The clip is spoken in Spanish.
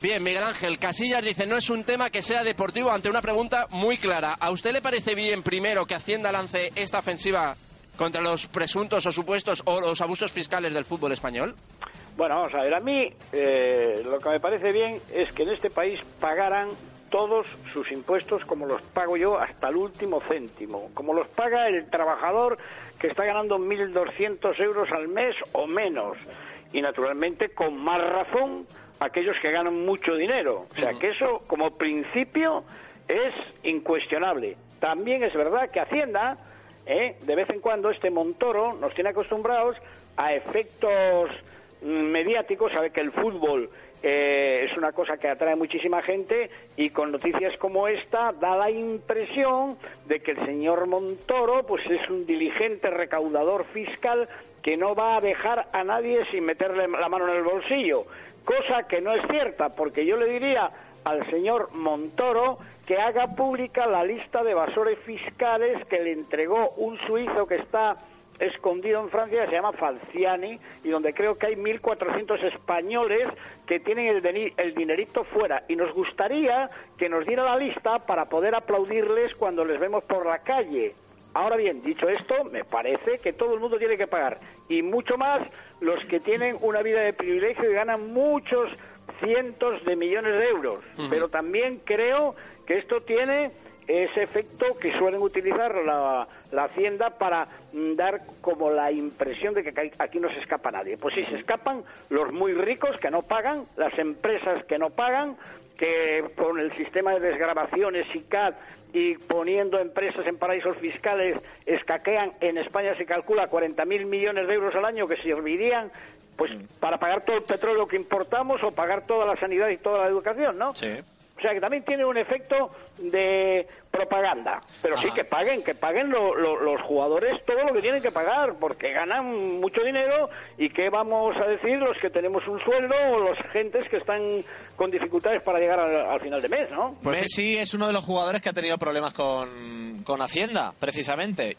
Bien, Miguel Ángel, Casillas dice, no es un tema que sea deportivo ante una pregunta muy clara. ¿A usted le parece bien, primero, que Hacienda lance esta ofensiva contra los presuntos o supuestos o los abusos fiscales del fútbol español? Bueno, vamos a ver, a mí eh, lo que me parece bien es que en este país pagaran todos sus impuestos como los pago yo hasta el último céntimo, como los paga el trabajador que está ganando 1.200 euros al mes o menos. Y naturalmente, con más razón, aquellos que ganan mucho dinero. O sea, que eso como principio es incuestionable. También es verdad que Hacienda, ¿eh? de vez en cuando, este Montoro nos tiene acostumbrados a efectos mediáticos, sabe que el fútbol eh, es una cosa que atrae muchísima gente y con noticias como esta da la impresión de que el señor Montoro pues es un diligente recaudador fiscal que no va a dejar a nadie sin meterle la mano en el bolsillo cosa que no es cierta, porque yo le diría al señor Montoro que haga pública la lista de evasores fiscales que le entregó un suizo que está escondido en Francia, se llama Falciani, y donde creo que hay 1.400 españoles que tienen el, el dinerito fuera. Y nos gustaría que nos diera la lista para poder aplaudirles cuando les vemos por la calle. Ahora bien, dicho esto, me parece que todo el mundo tiene que pagar. Y mucho más los que tienen una vida de privilegio y ganan muchos cientos de millones de euros. Pero también creo que esto tiene ese efecto que suelen utilizar la, la, Hacienda para mm, dar como la impresión de que aquí no se escapa nadie. Pues sí, se escapan los muy ricos que no pagan, las empresas que no pagan, que con el sistema de desgrabaciones y CAD y poniendo empresas en paraísos fiscales escaquean, en España se calcula 40.000 millones de euros al año que servirían pues mm. para pagar todo el petróleo que importamos o pagar toda la sanidad y toda la educación, ¿no? Sí. O sea que también tiene un efecto de propaganda. Pero sí que paguen, que paguen los jugadores todo lo que tienen que pagar, porque ganan mucho dinero y qué vamos a decir los que tenemos un sueldo o los gentes que están con dificultades para llegar al, final de mes, ¿no? Pues Messi es uno de los jugadores que ha tenido problemas con, con Hacienda, precisamente.